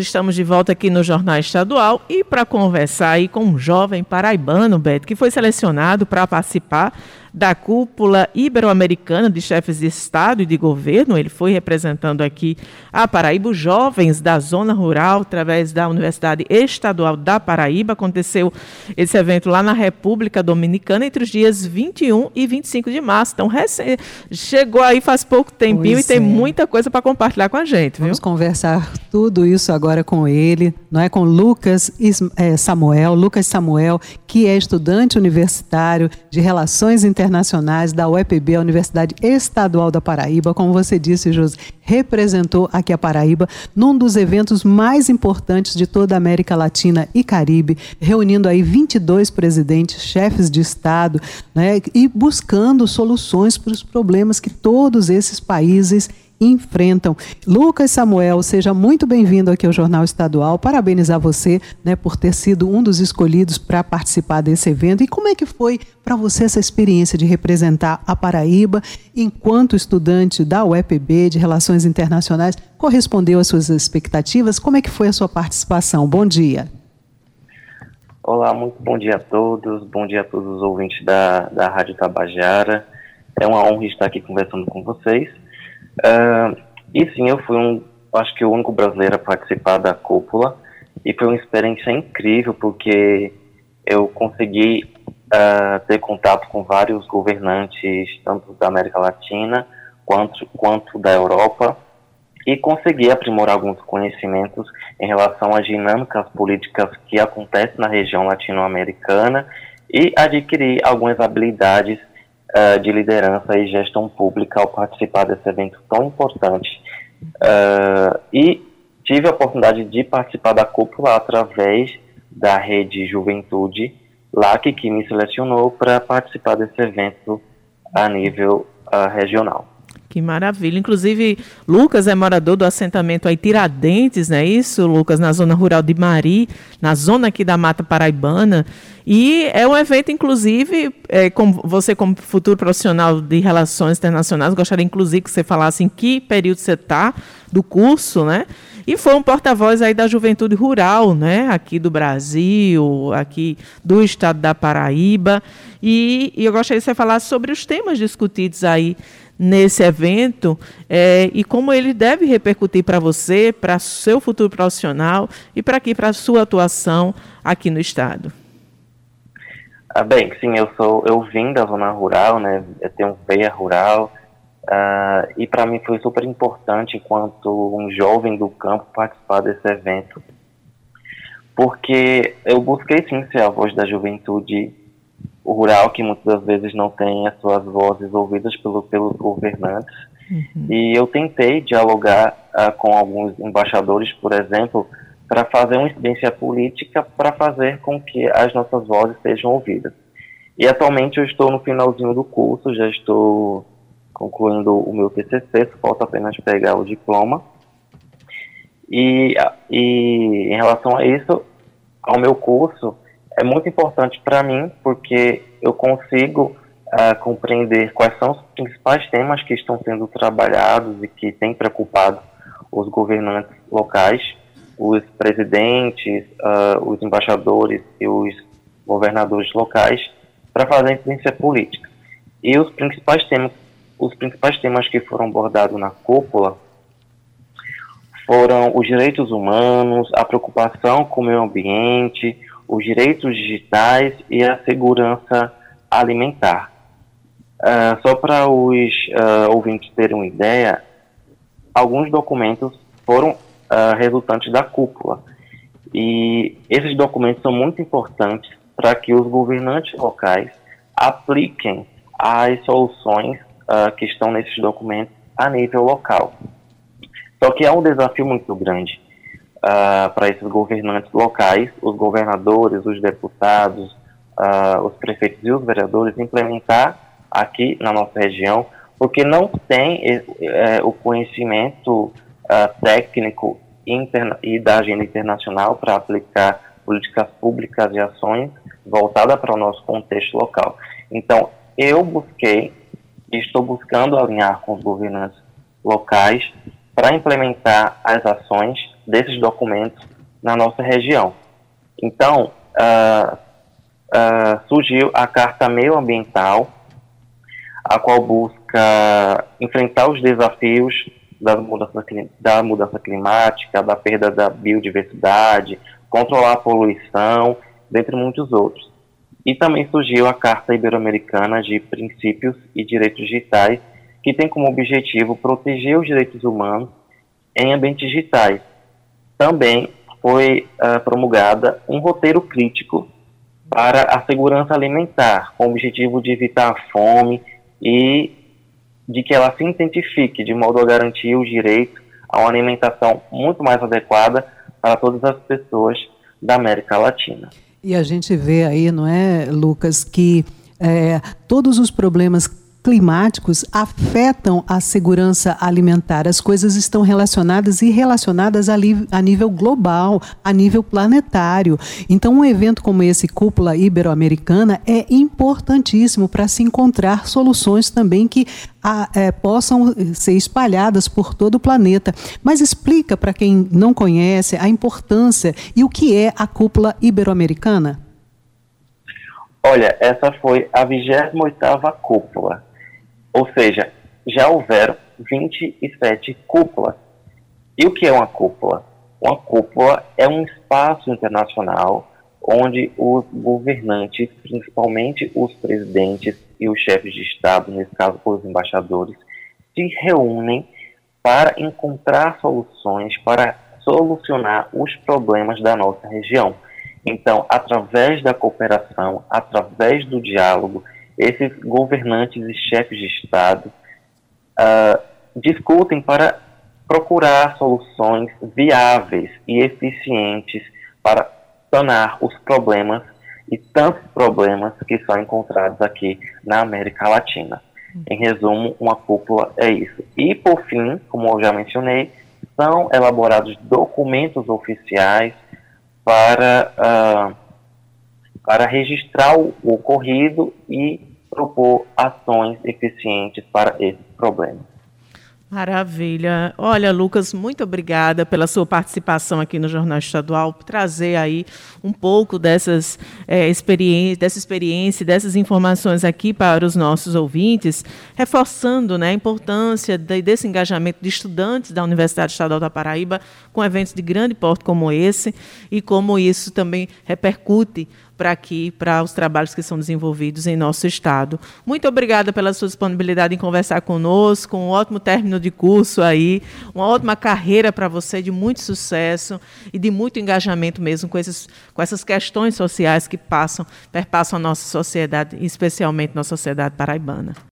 Estamos de volta aqui no Jornal Estadual e para conversar aí com um jovem paraibano, Beto, que foi selecionado para participar da cúpula ibero-americana de chefes de Estado e de governo. Ele foi representando aqui a Paraíba, jovens da zona rural, através da Universidade Estadual da Paraíba. Aconteceu esse evento lá na República Dominicana entre os dias 21 e 25 de março. Então, chegou aí faz pouco tempinho pois e tem é. muita coisa para compartilhar com a gente. Viu? Vamos conversar tudo isso agora com ele, não é? Com Lucas é, Samuel, Lucas Samuel, que é estudante universitário de Relações Internacionais internacionais da UEPB, a Universidade Estadual da Paraíba. Como você disse, José, representou aqui a Paraíba num dos eventos mais importantes de toda a América Latina e Caribe, reunindo aí 22 presidentes, chefes de Estado, né, e buscando soluções para os problemas que todos esses países enfrentam. Lucas Samuel, seja muito bem-vindo aqui ao Jornal Estadual. Parabenizar você né, por ter sido um dos escolhidos para participar desse evento. E como é que foi para você essa experiência de representar a Paraíba enquanto estudante da UEPB de Relações Internacionais? Correspondeu às suas expectativas? Como é que foi a sua participação? Bom dia. Olá, muito bom dia a todos. Bom dia a todos os ouvintes da, da Rádio Tabajara. É uma honra estar aqui conversando com vocês. Uh, e sim, eu fui um, acho que o único brasileiro a participar da cúpula. E foi uma experiência incrível porque eu consegui uh, ter contato com vários governantes, tanto da América Latina quanto, quanto da Europa, e consegui aprimorar alguns conhecimentos em relação às dinâmicas políticas que acontecem na região latino-americana e adquirir algumas habilidades uh, de liderança e gestão pública ao participar desse evento tão importante. Uh, e tive a oportunidade de participar da cúpula através da rede Juventude LAC, que me selecionou para participar desse evento a nível uh, regional. Que maravilha. Inclusive, Lucas é morador do assentamento aí Tiradentes, não é isso, Lucas? Na zona rural de Mari, na zona aqui da Mata Paraibana. E é um evento, inclusive, é, como você, como futuro profissional de relações internacionais, gostaria, inclusive, que você falasse em que período você está do curso, né? E foi um porta-voz aí da juventude rural, né? Aqui do Brasil, aqui do estado da Paraíba. E, e eu gostaria que você falasse sobre os temas discutidos aí nesse evento é, e como ele deve repercutir para você, para seu futuro profissional e para aqui para sua atuação aqui no estado. Ah, bem, sim, eu sou, eu vim da zona rural, né? Eu tenho veia rural uh, e para mim foi super importante enquanto um jovem do campo participar desse evento, porque eu busquei sim ser a voz da juventude rural, que muitas das vezes não tem as suas vozes ouvidas pelo, pelos governantes. Uhum. E eu tentei dialogar uh, com alguns embaixadores, por exemplo, para fazer uma incidência política para fazer com que as nossas vozes sejam ouvidas. E atualmente eu estou no finalzinho do curso, já estou concluindo o meu TCC, falta apenas pegar o diploma. E, e em relação a isso, ao meu curso, é muito importante para mim porque eu consigo uh, compreender quais são os principais temas que estão sendo trabalhados e que têm preocupado os governantes locais, os presidentes, uh, os embaixadores e os governadores locais para fazer influência política. E os principais temas, os principais temas que foram abordados na cúpula foram os direitos humanos, a preocupação com o meio ambiente, os direitos digitais e a segurança alimentar. Uh, só para os uh, ouvintes terem uma ideia, alguns documentos foram uh, resultantes da cúpula. E esses documentos são muito importantes para que os governantes locais apliquem as soluções que estão nesses documentos a nível local. Só que é um desafio muito grande uh, para esses governantes locais, os governadores, os deputados, uh, os prefeitos e os vereadores implementar aqui na nossa região, porque não tem eh, o conhecimento uh, técnico e da agenda internacional para aplicar políticas públicas e ações voltadas para o nosso contexto local. Então, eu busquei e estou buscando alinhar com os governantes locais para implementar as ações desses documentos na nossa região. Então, uh, uh, surgiu a Carta Meio Ambiental, a qual busca enfrentar os desafios da mudança, da mudança climática, da perda da biodiversidade, controlar a poluição, dentre muitos outros. E também surgiu a Carta Ibero-Americana de Princípios e Direitos Digitais, que tem como objetivo proteger os direitos humanos em ambientes digitais. Também foi uh, promulgada um roteiro crítico para a segurança alimentar, com o objetivo de evitar a fome e de que ela se identifique de modo a garantir o direito a uma alimentação muito mais adequada para todas as pessoas da América Latina. E a gente vê aí, não é, Lucas, que é, todos os problemas climáticos afetam a segurança alimentar. As coisas estão relacionadas e relacionadas a, a nível global, a nível planetário. Então, um evento como esse, Cúpula Ibero-Americana, é importantíssimo para se encontrar soluções também que a, é, possam ser espalhadas por todo o planeta. Mas explica para quem não conhece a importância e o que é a Cúpula Ibero-Americana. Olha, essa foi a 28ª cúpula ou seja, já houveram 27 cúpulas. E o que é uma cúpula? Uma cúpula é um espaço internacional onde os governantes, principalmente os presidentes e os chefes de Estado, nesse caso os embaixadores, se reúnem para encontrar soluções para solucionar os problemas da nossa região. Então, através da cooperação, através do diálogo esses governantes e chefes de Estado uh, discutem para procurar soluções viáveis e eficientes para sanar os problemas e tantos problemas que são encontrados aqui na América Latina. Em resumo, uma cúpula é isso. E, por fim, como eu já mencionei, são elaborados documentos oficiais para, uh, para registrar o ocorrido e propor ações eficientes para esse problema. Maravilha. Olha, Lucas, muito obrigada pela sua participação aqui no Jornal Estadual, por trazer aí um pouco dessas é, experiências, dessa experiência, dessas informações aqui para os nossos ouvintes, reforçando né, a importância desse engajamento de estudantes da Universidade Estadual da Paraíba com eventos de grande porte como esse e como isso também repercute para aqui, para os trabalhos que são desenvolvidos em nosso estado. Muito obrigada pela sua disponibilidade em conversar conosco, um ótimo término de curso aí, uma ótima carreira para você, de muito sucesso e de muito engajamento mesmo com, esses, com essas questões sociais que passam, perpassam a nossa sociedade, especialmente nossa sociedade paraibana.